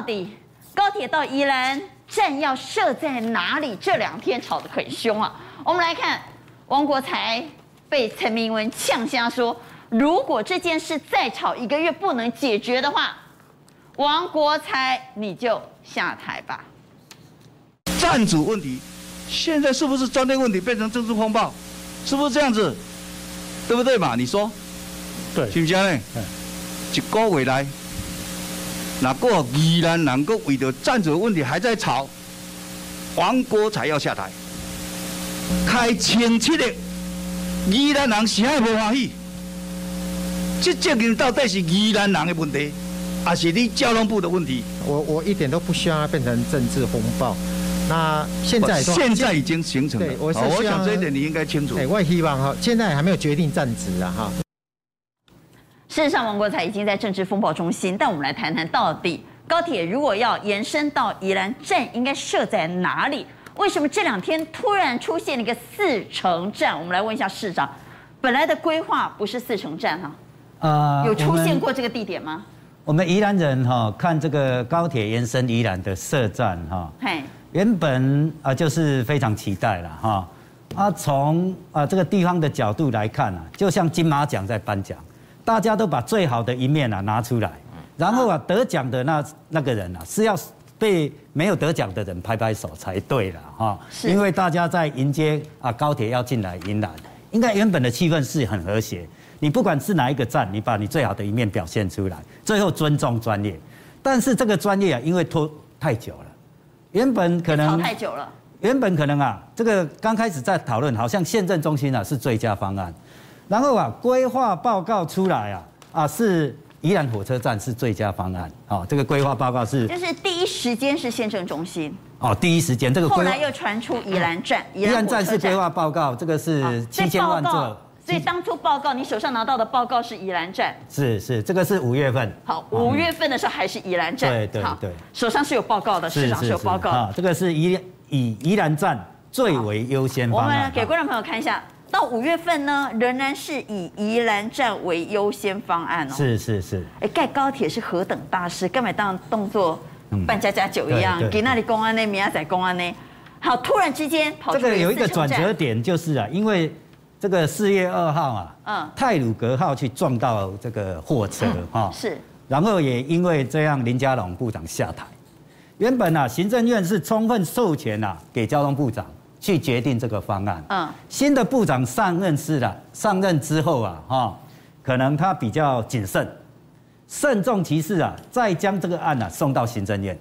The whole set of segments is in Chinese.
到底高铁到宜兰站要设在哪里？这两天吵得很凶啊！我们来看王国才被陈明文呛瞎说，如果这件事再吵一个月不能解决的话，王国才你就下台吧。站主问题，现在是不是专利问题变成政治风暴？是不是这样子？对不对嘛？你说，对，是不是呢？嗯，一个月来。那个宜兰人个为了站主的问题还在吵，王国才要下台，开清七的宜兰人谁也不欢喜，这责任到底是宜兰人的问题，还是你交通部的问题？我我一点都不希望它变成政治风暴。那现在现在已经形成了，我我想这一点你应该清楚。我也希望哈，现在还没有决定站职啊哈。事实上，王国才已经在政治风暴中心。但我们来谈谈，到底高铁如果要延伸到宜兰站，应该设在哪里？为什么这两天突然出现了一个四城站？我们来问一下市长，本来的规划不是四城站哈？呃，有出现过这个地点吗？我们宜兰人哈看这个高铁延伸宜兰的设站哈，嘿，原本啊就是非常期待了哈。啊，从啊这个地方的角度来看啊，就像金马奖在颁奖。大家都把最好的一面啊拿出来，然后啊得奖的那那个人啊是要被没有得奖的人拍拍手才对了哈，因为大家在迎接啊高铁要进来迎来，应该原本的气氛是很和谐。你不管是哪一个站，你把你最好的一面表现出来，最后尊重专业。但是这个专业啊，因为拖太久了，原本可能太久了，原本可能啊这个刚开始在讨论，好像县政中心啊是最佳方案。然后啊，规划报告出来啊，啊是宜兰火车站是最佳方案，哦，这个规划报告是，就是第一时间是县政中心，哦，第一时间这个，后来又传出宜兰站，宜兰站是规划报告，这个是七千万座，所以当初报告你手上拿到的报告是宜兰站，是是，这个是五月份，好，五月份的时候还是宜兰站，对对对，手上是有报告的，市长是有报告，啊，这个是宜以宜兰站最为优先方案，我们给观众朋友看一下。到五月份呢，仍然是以宜兰站为优先方案哦。是是是。哎，盖高铁是何等大事，干嘛当动作办家家酒一样？给那里公安呢，明仔载公安呢？好，突然之间跑出这个有一个转折点，就是啊，因为这个四月二号啊，嗯，泰鲁格号去撞到这个货车哈，是。然后也因为这样，林佳龙部长下台。原本啊，行政院是充分授权啊，给交通部长。去决定这个方案。嗯，新的部长上任是了，上任之后啊，哈，可能他比较谨慎，慎重其事啊，再将这个案啊送到行政院，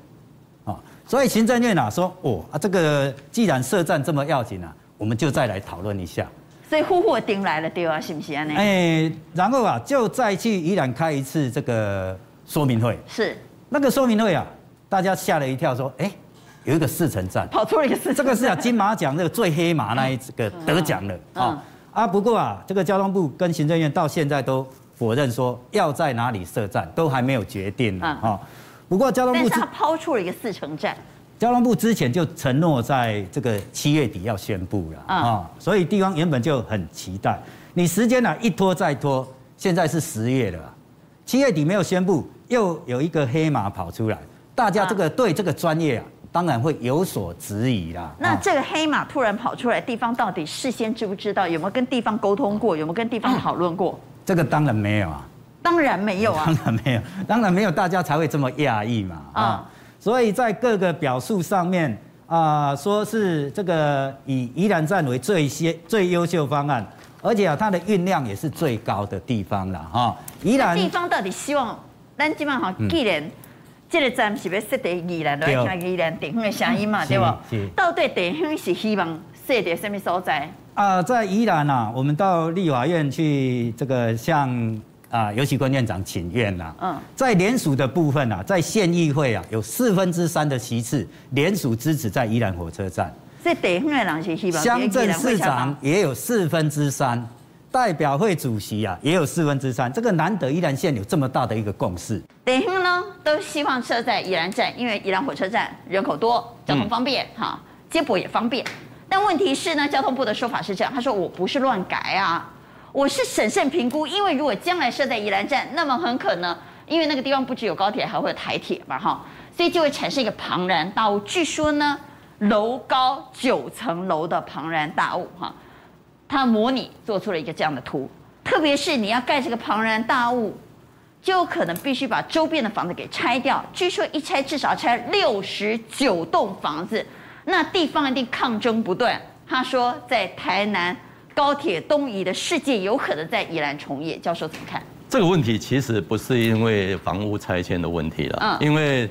啊，所以行政院啊说，哦啊，这个既然设站这么要紧啊，我们就再来讨论一下。所以呼呼丁来了，对啊，是不是啊？哎，然后啊，就再去宜兰开一次这个说明会。是。那个说明会啊，大家吓了一跳，说，哎。有一个四城站跑出了一个四城，这个是啊金马奖那个最黑马那一个得奖了啊啊！不过啊，这个交通部跟行政院到现在都否认说要在哪里设站，都还没有决定呢啊。不过交通部他抛出了一个四城站，交通部之前就承诺在这个七月底要宣布了啊，所以地方原本就很期待。你时间呢一拖再拖，现在是十月了，七月底没有宣布，又有一个黑马跑出来，大家这个对这个专业啊。当然会有所质疑啦。那这个黑马突然跑出来，地方到底事先知不知道？有没有跟地方沟通过？有没有跟地方讨论过？这个当然没有啊。当然没有啊。当然没有，当然没有，大家才会这么讶异嘛。啊，所以在各个表述上面啊，说是这个以宜兰站为最先最优秀方案，而且啊，它的运量也是最高的地方了哈。宜兰地方到底希望，但基本上既然。这个站是要设在宜兰，来听宜兰地方的声音嘛，对不？到底地方是希望设在什么所在？啊，在宜兰啊，我们到立法院去这个向啊游锡堃院长请愿呐。嗯，在联署的部分啊，在县议会啊，有四分之三的席次联署支持在宜兰火车站。所以地方的人是希望。乡镇市长也有四分之三。代表会主席啊，也有四分之三，这个难得宜兰县有这么大的一个共识。地方呢都希望设在宜兰站，因为宜兰火车站人口多，交通方便，哈、嗯，接驳也方便。但问题是呢，交通部的说法是这样，他说我不是乱改啊，我是审慎评估，因为如果将来设在宜兰站，那么很可能，因为那个地方不只有高铁，还会有台铁嘛，哈。所以就会产生一个庞然大物。据说呢，楼高九层楼的庞然大物哈，它模拟做出了一个这样的图。特别是你要盖这个庞然大物，就有可能必须把周边的房子给拆掉。据说一拆至少拆六十九栋房子，那地方一定抗争不断。他说，在台南高铁东移的世界有可能在宜兰重演。教授怎么看？这个问题其实不是因为房屋拆迁的问题了，嗯，因为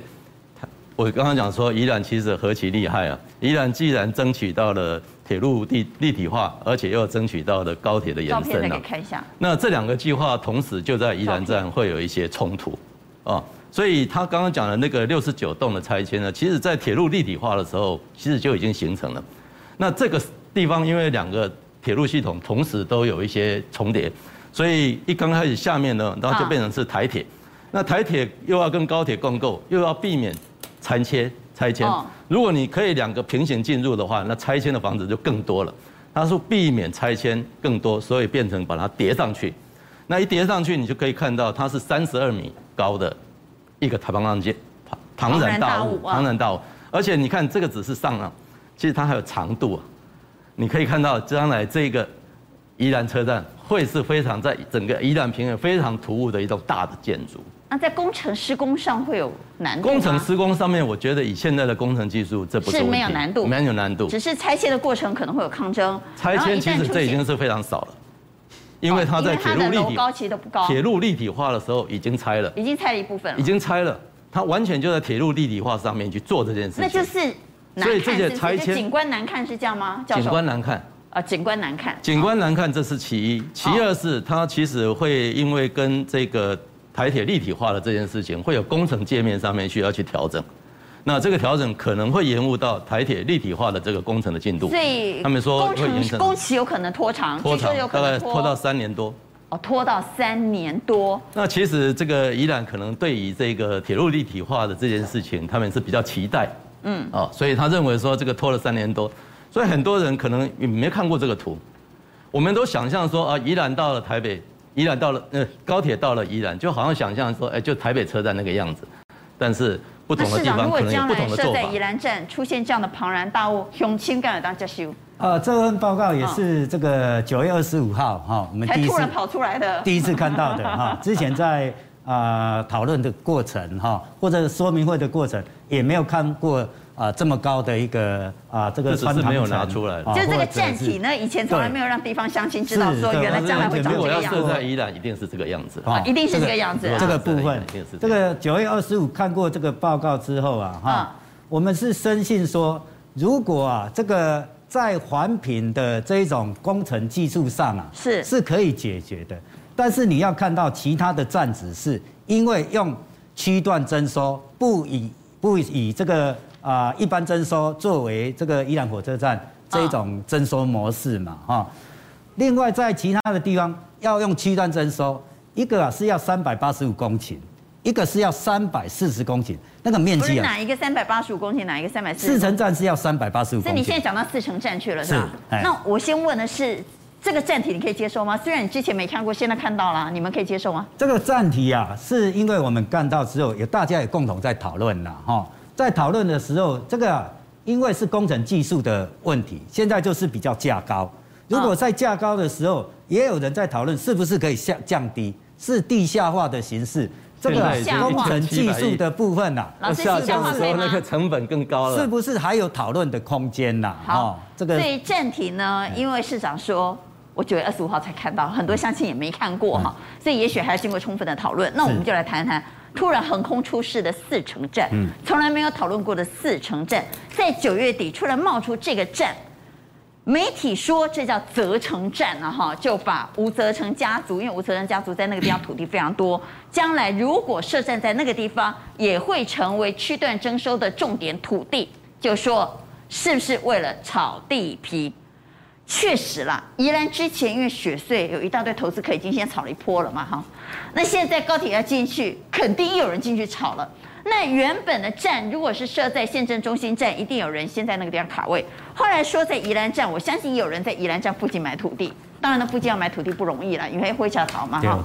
我刚刚讲说宜兰其实何其厉害啊！宜兰既然争取到了。铁路立立体化，而且又要争取到的高铁的延伸呢？那这两个计划同时就在宜兰站会有一些冲突啊，所以他刚刚讲的那个六十九栋的拆迁呢，其实在铁路立体化的时候，其实就已经形成了。那这个地方因为两个铁路系统同时都有一些重叠，所以一刚开始下面呢，然后就变成是台铁。那台铁又要跟高铁共构，又要避免拆切。拆迁，如果你可以两个平行进入的话，那拆迁的房子就更多了。它是避免拆迁更多，所以变成把它叠上去。那一叠上去，你就可以看到它是三十二米高的一个庞然间庞然大物，庞然大物。而且你看这个只是上啊，其实它还有长度啊。你可以看到将来这个宜兰车站会是非常在整个宜兰平原非常突兀的一栋大的建筑。那在工程施工上会有难度吗？工程施工上面，我觉得以现在的工程技术，这不是，是没有难度，没有难度，只是拆迁的过程可能会有抗争。拆迁其实这已经是非常少了，因为它在铁路立体高其实都不高，铁路立体化的时候已经拆了，已经拆了一部分了，已经拆了，它完全就在铁路立体化上面去做这件事情。那就是难看，所以这些拆迁景观难看是这样吗？景观难看。啊，景观难看，景观难看这是其一，其二是它其实会因为跟这个。台铁立体化的这件事情会有工程界面上面需要去调整，那这个调整可能会延误到台铁立体化的这个工程的进度。所以他们说工程工期有可能拖长，拖长大概拖到三年多。哦，拖到三年多。那其实这个宜兰可能对于这个铁路立体化的这件事情，他们是比较期待。嗯。哦，所以他认为说这个拖了三年多，所以很多人可能也没看过这个图，我们都想象说啊，宜兰到了台北。宜兰到了，呃，高铁到了宜兰，就好像想象说，哎，就台北车站那个样子，但是不同的地方可能有不同的做法。在宜兰站出现这样的庞然大物，雄青干了当家修。呃，这份报告也是这个九月二十五号哈，我们第一次跑出来的，第一次看到的哈。之前在啊讨论的过程哈，或者说明会的过程，也没有看过。啊，这么高的一个啊，这个穿堂没有拿出来，就是这个站体呢，以前从来没有让地方乡亲知道说原来将来会长这个样子。如果要设在宜兰，一定是这个样子，啊，一定是这个样子。这个部分，这个九月二十五看过这个报告之后啊，哈，我们是深信说，如果啊，这个在环评的这一种工程技术上啊，是是可以解决的，但是你要看到其他的站址是因为用区段征收，不以不以这个。啊，一般征收作为这个伊朗火车站这一种征收模式嘛，哈。另外，在其他的地方要用区段征收，一个啊是要三百八十五公顷，一个是要三百四十公顷，那个面积啊。哪一个三百八十五公顷，哪一个三百四？四城站是要三百八十五。所以你现在讲到四城站去了，是吧？那我先问的是，这个站体你可以接受吗？虽然你之前没看过，现在看到了，你们可以接受吗？这个站体啊，是因为我们干到之后，有大家也共同在讨论了，哈。在讨论的时候，这个因为是工程技术的问题，现在就是比较价高。如果在价高的时候，也有人在讨论是不是可以降降低，是地下化的形式。这个工程技术的部分呐，下降的时候那个成本更高了。是不是还有讨论的空间呐？好，这个。所以正题呢，因为市长说，我九月二十五号才看到，很多乡亲也没看过哈，所以也许还要经过充分的讨论。那我们就来谈谈。突然横空出世的四城站，从来没有讨论过的四城站，在九月底突然冒出这个站，媒体说这叫责成站啊哈，就把吴责成家族，因为吴责成家族在那个地方土地非常多，将来如果设站在那个地方，也会成为区段征收的重点土地，就说是不是为了炒地皮？确实啦，宜兰之前因为雪隧有一大堆投资客已经先炒了一波了嘛，哈，那现在高铁要进去，肯定有人进去炒了。那原本的站如果是设在县政中心站，一定有人先在那个地方卡位。后来说在宜兰站，我相信也有人在宜兰站附近买土地。当然，那附近要买土地不容易了，因为会下逃嘛，哈。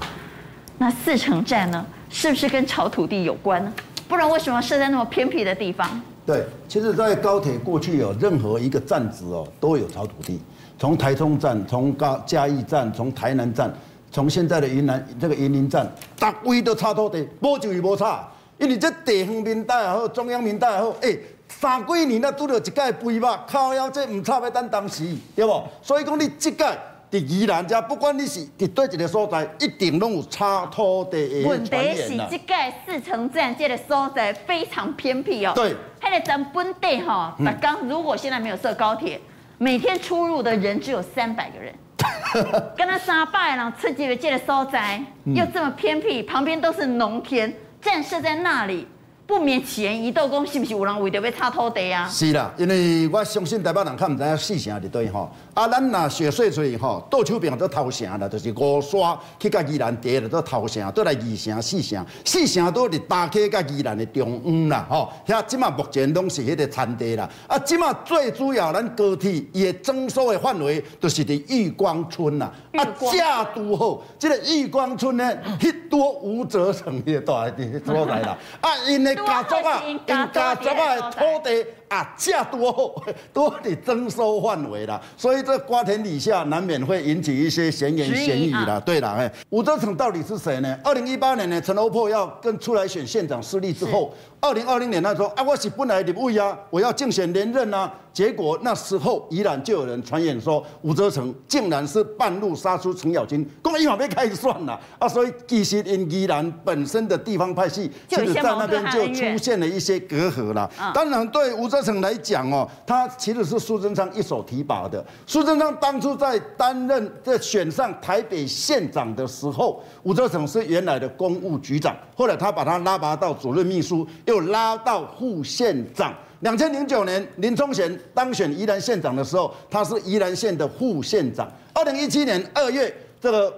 那四城站呢，是不是跟炒土地有关呢？不然为什么设在那么偏僻的地方？对，其实，在高铁过去有任何一个站址哦，都有炒土地。从台中站，从高嘉义站，从台南站，从现在的云南这个云林站，大位都差土地，无就是无差。因为这地方民代也好，中央民代也好，哎、欸，三几年了拄到一届肥肉，靠腰这唔差要等当时，对不？所以讲你这届在宜兰家，不管你是在对一个所在，一定拢有差土地的。问题是这届四城站这个所在非常偏僻哦。对。迄个咱本地吼，那刚如果现在没有设高铁，每天出入的人只有三百个人，跟他杀败了，吃几个这个所在，又这么偏僻，旁边都是农田。站设在那里。不免起言疑窦讲，是不是有人为着要炒土地啊？是啦，因为我相信台北人较唔知影四城伫对吼。啊，咱若雪水水吼，倒手边做头城啦，就是五沙去甲宜兰第就做头城，倒来二城、四城，四城都伫大溪甲宜兰的中央啦，吼。遐即马目前拢是迄个产地啦。啊，即马最主要咱高铁伊的征收的范围，就是伫玉光村啦。啊，架都好，这个玉光村呢，迄多吴泽成的大地所在啦。啊，因的。家族啊，因家族啊的土地啊，价多好，都得征收范围啦，所以这瓜田李下难免会引起一些闲言闲语啦。对啦，哎，吴泽成到底是谁呢？二零一八年呢，陈欧珀要跟出来选县长失利之后，二零二零年他说啊，我是本来立委啊，我要竞选连任啊。结果那时候宜兰就有人传言说，吴泽成竟然是半路杀出程咬金，公一晚被开算了啊！所以其实因宜兰本身的地方派系，其实在那边就出现了一些隔阂了。当然对吴泽成来讲哦，他其实是苏贞昌一手提拔的。苏贞昌当初在担任在选上台北县长的时候，吴泽成是原来的公务局长，后来他把他拉拔到主任秘书，又拉到副县长。两千零九年，林宗贤当选宜兰县长的时候，他是宜兰县的副县长。二零一七年二月，这个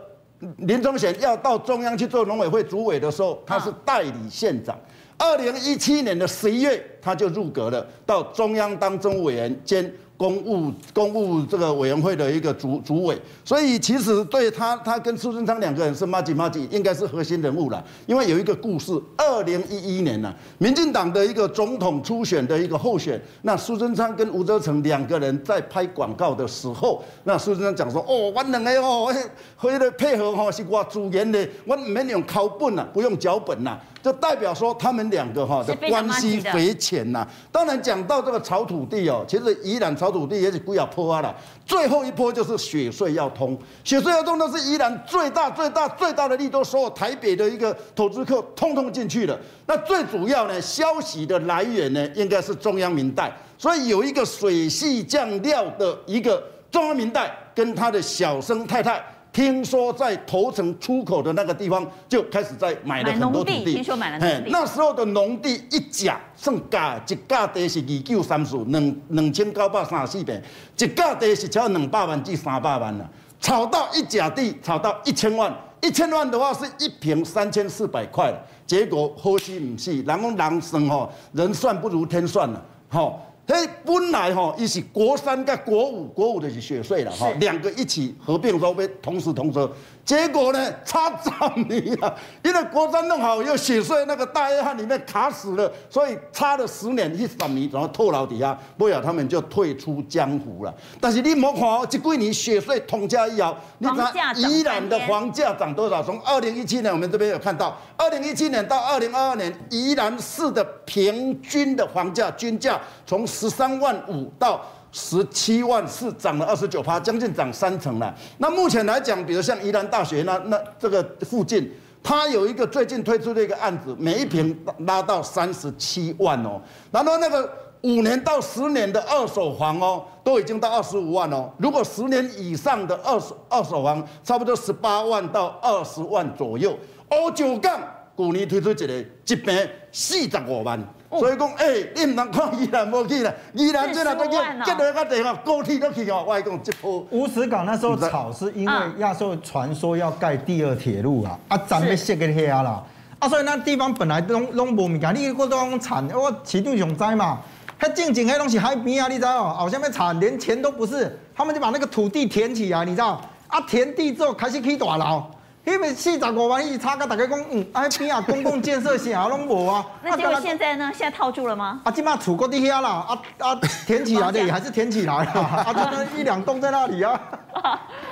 林宗贤要到中央去做农委会主委的时候，他是代理县长。二零一七年的十一月，他就入阁了，到中央当政委员兼。公务公务这个委员会的一个主主委，所以其实对他，他跟苏贞昌两个人是麻吉麻吉，应该是核心人物了。因为有一个故事，二零一一年呢，民进党的一个总统初选的一个候选，那苏贞昌跟吴泽成两个人在拍广告的时候，那苏贞昌讲说：“哦，我两个哦，为了配合哈，是我主演的，我免用考本呐，不用脚本呐。”就代表说他们两个哈的关系匪浅呐。当然讲到这个炒土地哦，其实宜兰炒土地也是不要破啊了。最后一波就是雪隧要通，雪隧要通那是依然最大最大最大的利多，所有台北的一个投资客通通进去了。那最主要呢，消息的来源呢，应该是中央民代，所以有一个水系酱料的一个中央民代跟他的小生太太。听说在头城出口的那个地方就开始在买了很多土地。听说买了农地。那时候的农地一甲算价，一甲地是二九三四，两两千九百三十四平，一甲地是超两百万至三百万了。炒到一甲地，炒到一千万，一千万的话是一平三千四百块。结果好死不死，人讲人生吼，人算不如天算了，吼。嘿，本来吼，伊是国三跟国五，国五就是雪税了哈，两个一起合并收费同时通车。结果呢，差十年了，因为国三弄好又雪税那个大约翰里面卡死了，所以差了十年一十年，然后透牢底下，不了他们就退出江湖了。但是你莫看哦，这几年雪隧通车以后，你看宜兰的房价涨多少？从二零一七年我们这边有看到，二零一七年到二零二二年，宜兰市的平均的房价均价从十三万五到。十七万四涨了二十九趴，将近涨三成了。那目前来讲，比如像宜兰大学那那这个附近，它有一个最近推出的一个案子，每一平拉到三十七万哦。然后那个五年到十年的二手房哦，都已经到二十五万哦。如果十年以上的二手二手房，差不多十八万到二十万左右。欧九杠去年推出一个一坪四十五万。所以讲，哎、欸，你唔通看宜兰无去啦，宜兰这两个叫结落个地方，高铁都去哦。我讲这波乌石港那时候炒是因为亚洲传说要盖第二铁路啊，啊，咱们设个遐啦，啊，所以那地方本来拢拢无物件，你过都讲产，我市场上知嘛，他正经迄东西海边啊，你知道？好像要产，连钱都不是，他们就把那个土地填起来，你知道？啊，填地之后开始起大楼。因为四十五万亿差个大家讲，嗯，哎边啊公共建设啥拢无啊。那结果现在呢？现在套住了吗？啊，今嘛厝搁伫遐啦，啊啊填起来的也还是填起来了，啊，就那一两栋在那里啊。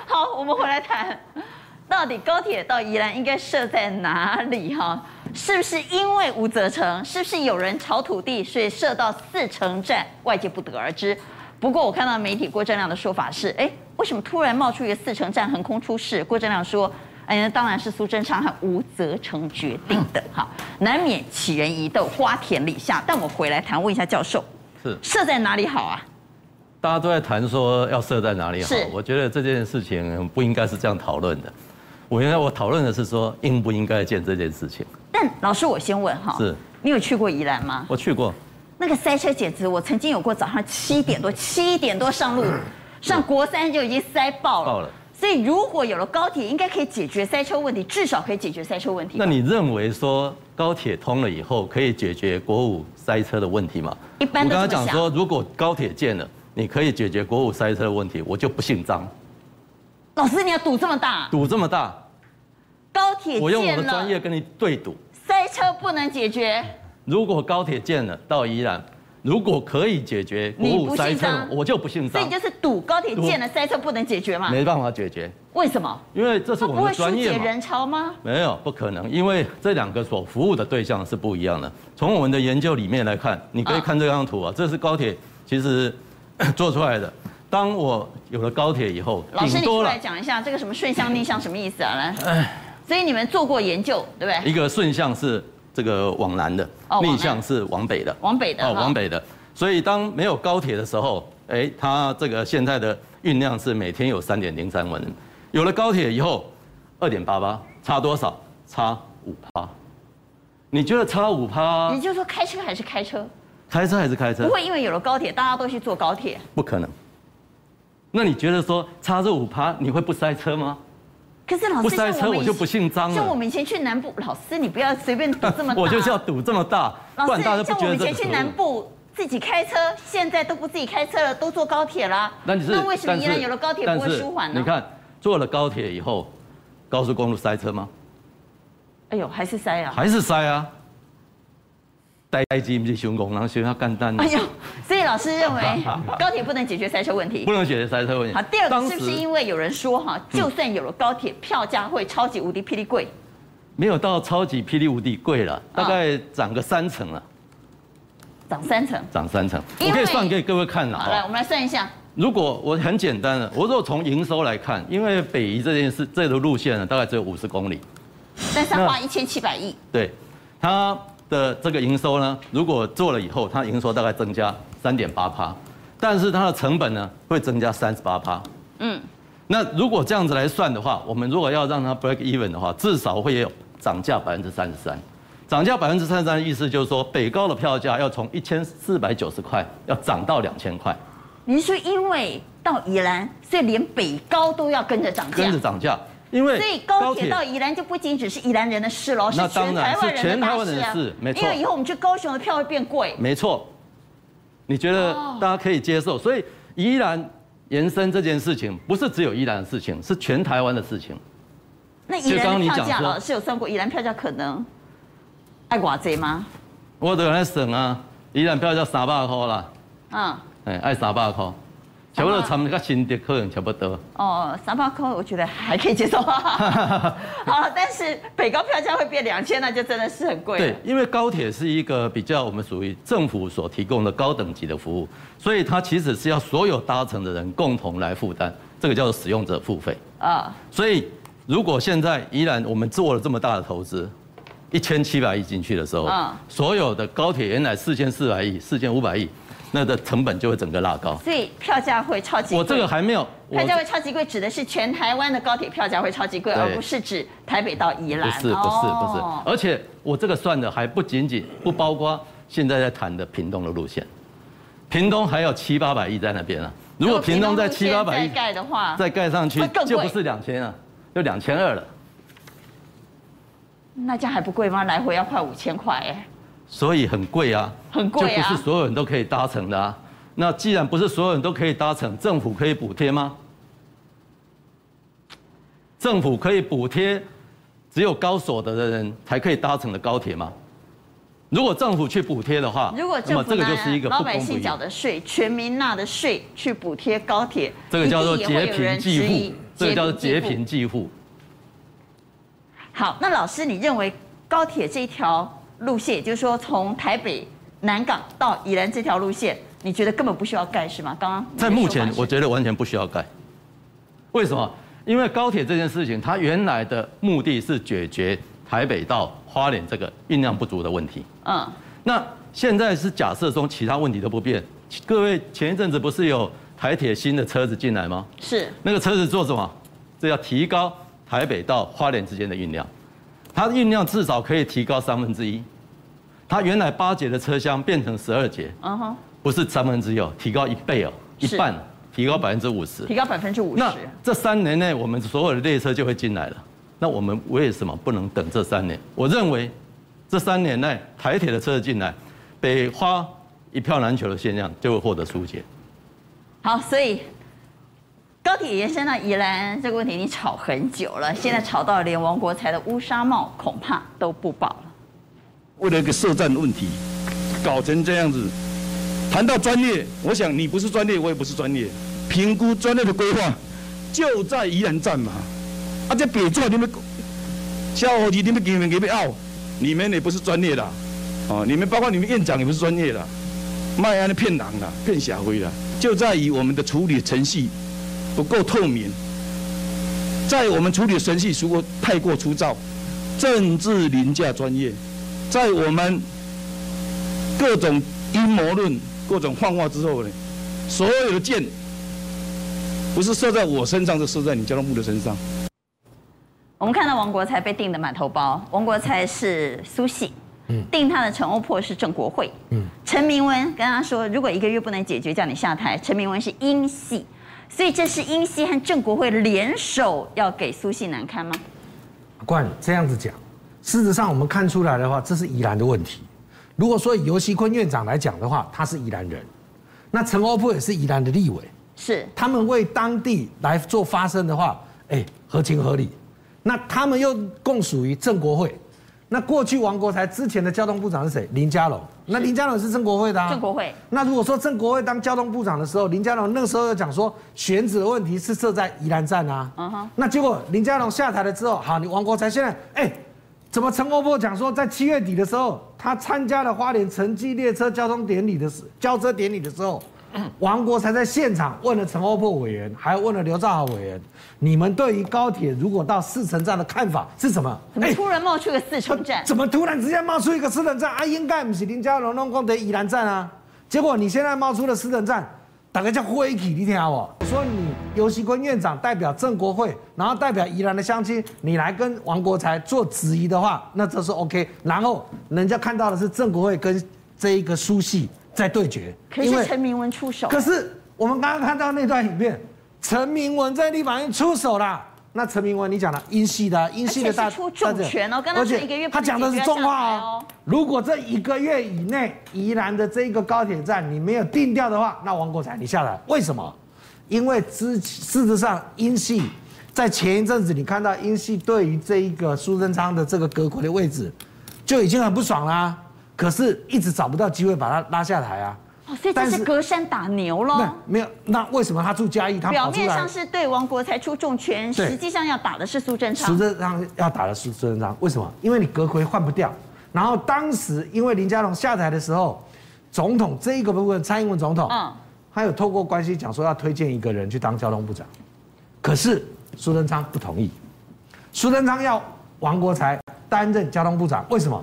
好，我们回来谈，到底高铁到宜兰应该设在哪里？哈，是不是因为吴泽成？是不是有人炒土地，所以设到四城站？外界不得而知。不过我看到媒体郭正亮的说法是，哎，为什么突然冒出一个四城站横空出世？郭正亮说。哎，那当然是苏贞昌和吴泽成决定的哈，难免起人疑窦，花田里下。但我回来谈，问一下教授，是设在哪里好啊？大家都在谈说要设在哪里好，是我觉得这件事情不应该是这样讨论的。我应该我讨论的是说应不应该建这件事情。但老师，我先问哈，是你有去过宜兰吗？我去过。那个塞车简直，我曾经有过早上七点多，七点多上路，上国三就已经塞爆了。爆了。所以，如果有了高铁，应该可以解决塞车问题，至少可以解决塞车问题。那你认为说高铁通了以后，可以解决国五塞车的问题吗？一般的。我刚刚讲说，如果高铁建了，你可以解决国五塞车的问题，我就不姓张。老师，你要赌这么大？赌这么大？高铁建了，我用我的专业跟你对赌。塞车不能解决。如果高铁建了到宜兰。如果可以解决国五塞车，我就不姓张。所以就是赌高铁建了塞车不能解决嘛？没办法解决。为什么？因为这是我们的专业嘛。不会疏解人潮吗？没有，不可能，因为这两个所服务的对象是不一样的。从我们的研究里面来看，你可以看这张图啊，这是高铁其实 做出来的。当我有了高铁以后，老师你出来讲一下这个什么顺向逆向什么意思啊？来，所以你们做过研究对不对？一个顺向是。这个往南的逆向是往北的，往北的哦，往北的。所以当没有高铁的时候，哎，它这个现在的运量是每天有三点零三万人。有了高铁以后，二点八八，差多少？差五趴。你觉得差五趴？你就说开车还是开车？开车还是开车？不会因为有了高铁，大家都去坐高铁？不可能。那你觉得说差这五趴，你会不塞车吗？可是老师，不塞车我就不姓张了。像我们以前去南部，老师你不要随便赌这么大。我就是要赌这么大。老师，像我们以前去南部自己开车，现在都不自己开车了，都坐高铁了。那你是那为什么宜兰有了高铁不会舒缓呢？你看坐了高铁以后，高速公路塞车吗？哎呦，还是塞啊！还是塞啊！代志不是熊工，然后学校简单。哎呦，所以老师认为 高铁不能解决塞车问题，不能解决塞车问题。好，第二个是不是因为有人说哈，就算有了高铁，票价会超级无敌霹雳贵？没有到超级霹雳无敌贵了，大概涨个三成了。涨三成？涨三成？我可以算给各位看了。好，来，我们来算一下。如果我很简单的，我如果从营收来看，因为北移这件事，这条路线呢，大概只有五十公里，但是要花一千七百亿。对，它。的这个营收呢，如果做了以后，它营收大概增加三点八趴，但是它的成本呢会增加三十八趴。嗯，那如果这样子来算的话，我们如果要让它 break even 的话，至少会有涨价百分之三十三。涨价百分之三十三的意思就是说，北高的票价要从一千四百九十块要涨到两千块。您说因为到宜兰，所以连北高都要跟着涨价？跟着涨价。因为所以高铁到宜兰就不仅只是宜兰人的事喽，是全台湾人的事啊！没错，因为以后我们去高雄的票会变贵。没错，你觉得大家可以接受？所以宜兰延伸这件事情不是只有宜兰的事情，是全台湾的事情。那宜兰票价老师有算过，宜兰票价可能爱寡贼吗？我得来省啊，宜兰票价三百块啦。嗯，哎，爱三百块。差不多，差不多，新的可能差不多。哦，三百块我觉得还可以接受。好，但是北高票价会变两千，那就真的是很贵。对，因为高铁是一个比较我们属于政府所提供的高等级的服务，所以它其实是要所有搭乘的人共同来负担，这个叫做使用者付费。啊，所以如果现在依然我们做了这么大的投资，一千七百亿进去的时候，啊，所有的高铁原来四千四百亿、四千五百亿。那的成本就会整个拉高，所以票价会超级贵。我这个还没有，票价会超级贵，指的是全台湾的高铁票价会超级贵，而不是指台北到宜兰。不是不是不是，而且我这个算的还不仅仅不包括现在在谈的屏东的路线，屏东还有七八百亿在那边啊。如果屏东在七八百亿再盖的话，再盖上去就不是两千啊，就两千二了。那这样还不贵吗？来回要快五千块哎。所以很贵啊，很贵啊，就不是所有人都可以搭乘的啊。那既然不是所有人都可以搭乘，政府可以补贴吗？政府可以补贴只有高所得的人才可以搭乘的高铁吗？如果政府去补贴的话，如果政府拿老百姓缴的税、全民纳的税去补贴高铁，这个叫做劫贫济富，这个叫做劫贫济富。好，那老师，你认为高铁这条路线，也就是说从台北南港到宜兰这条路线，你觉得根本不需要盖是吗？刚刚在目前，我觉得完全不需要盖。为什么？因为高铁这件事情，它原来的目的是解决台北到花莲这个运量不足的问题。嗯。那现在是假设中其他问题都不变。各位前一阵子不是有台铁新的车子进来吗？是。那个车子做什么？这要提高台北到花莲之间的运量。它的运量至少可以提高三分之一。它原来八节的车厢变成十二节。嗯哼。不是三分之一哦，提高一倍哦，一半。提高百分之五十，提高百分之五十。那这三年内，我们所有的列车就会进来了。那我们为什么不能等这三年？我认为，这三年内台铁的车子进来，北花一票难求的现象就会获得疏解。好，所以高铁延伸到宜兰这个问题，你吵很久了，现在吵到连王国材的乌纱帽恐怕都不保了。为了一个设站问题，搞成这样子。谈到专业，我想你不是专业，我也不是专业。评估专业的规划就在宜兰站嘛。啊，这别做你们消防局，你们给你们给不拗，你们也不是专业的。哦，你们包括你们院长也不是专业的，卖安的骗人的，骗社会的，就在于我们的处理程序不够透明，在我们处理的程序如果太过粗糙，政治凌驾专业，在我们各种阴谋论。各种幻化之后呢，所有的箭不是射在我身上，是射在你交通部的身上。我们看到王国才被定的满头包，王国才是苏系，嗯，定他的陈欧破是郑国会，嗯，陈明文跟他说，如果一个月不能解决，叫你下台。陈明文是英系，所以这是英系和郑国会联手要给苏系南看吗？冠这样子讲，事实上我们看出来的话，这是宜兰的问题。如果说以游锡堃院长来讲的话，他是宜兰人，那陈欧普也是宜兰的立委，是他们为当地来做发声的话，哎，合情合理。那他们又共属于郑国会，那过去王国才之前的交通部长是谁？林佳龙，那林佳龙是郑国会的啊。郑国会。那如果说郑国会当交通部长的时候，林佳龙那时候又讲说选址的问题是设在宜兰站啊，嗯哼。那结果林佳龙下台了之后，好，你王国才现在，哎。怎么？陈欧珀讲说，在七月底的时候，他参加了花莲城际列车交通典礼的时交车典礼的时候，王国才在现场问了陈欧珀委员，还问了刘兆豪委员，你们对于高铁如果到四城站的看法是什么？怎么突然冒出个四城站？怎么突然之间冒出一个四城站？啊，应该不是林佳龙弄光的宜兰站啊，结果你现在冒出了四城站。大概叫灰体，你听好我？说你尤锡坤院长代表郑国会，然后代表宜兰的乡亲，你来跟王国才做质疑的话，那这是 OK。然后人家看到的是郑国会跟这一个苏系在对决。可是陈明文出手。可是我们刚刚看到那段影片，陈明文在立法院出手了。那陈明文，你讲了英系的，英系的大，出重拳哦，而且他讲的是重话哦。如果这一个月以内，宜兰的这一个高铁站你没有定掉的话，那王国才你下来，为什么？因为之事实上，英系在前一阵子你看到英系对于这一个苏贞昌的这个阁揆的位置就已经很不爽啦，可是一直找不到机会把他拉下台啊。哦，所以这是隔山打牛喽？没有，那为什么他住嘉义？他表面上是对王国才出重拳，实际上要打的是苏贞昌。苏贞昌要打的是苏贞昌，为什么？因为你阁揆换不掉。然后当时因为林佳龙下台的时候，总统这一个部分，蔡英文总统，嗯，他有透过关系讲说要推荐一个人去当交通部长，可是苏贞昌不同意。苏贞昌要王国才担任交通部长，为什么？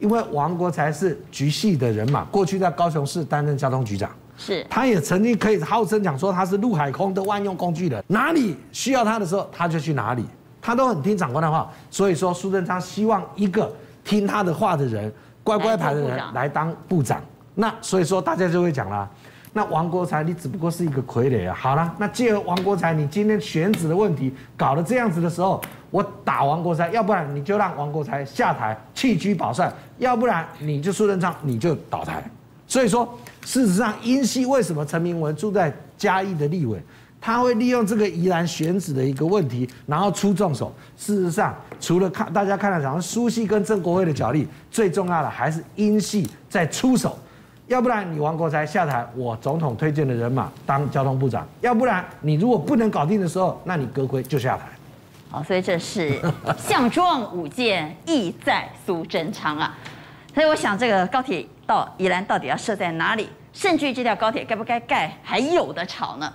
因为王国才是局系的人嘛，过去在高雄市担任交通局长，是，他也曾经可以号称讲说他是陆海空的万用工具人，哪里需要他的时候他就去哪里，他都很听长官的话，所以说苏贞昌希望一个听他的话的人，乖乖牌的人来当部长，那所以说大家就会讲啦。那王国才，你只不过是一个傀儡啊。好了，那借王国才，你今天选址的问题搞得这样子的时候，我打王国材，要不然你就让王国材下台弃车保帅，要不然你就苏贞昌你就倒台。所以说，事实上，英系为什么陈明文住在嘉义的立委，他会利用这个宜兰选址的一个问题，然后出重手。事实上，除了看大家看到讲苏系跟郑国辉的角力，最重要的还是英系在出手。要不然你王国材下台，我总统推荐的人马当交通部长；要不然你如果不能搞定的时候，那你阁揆就下台。好，所以这是 项庄舞剑，意在苏贞昌啊。所以我想，这个高铁到宜兰到底要设在哪里？甚至于这条高铁该不该盖，还有的吵呢。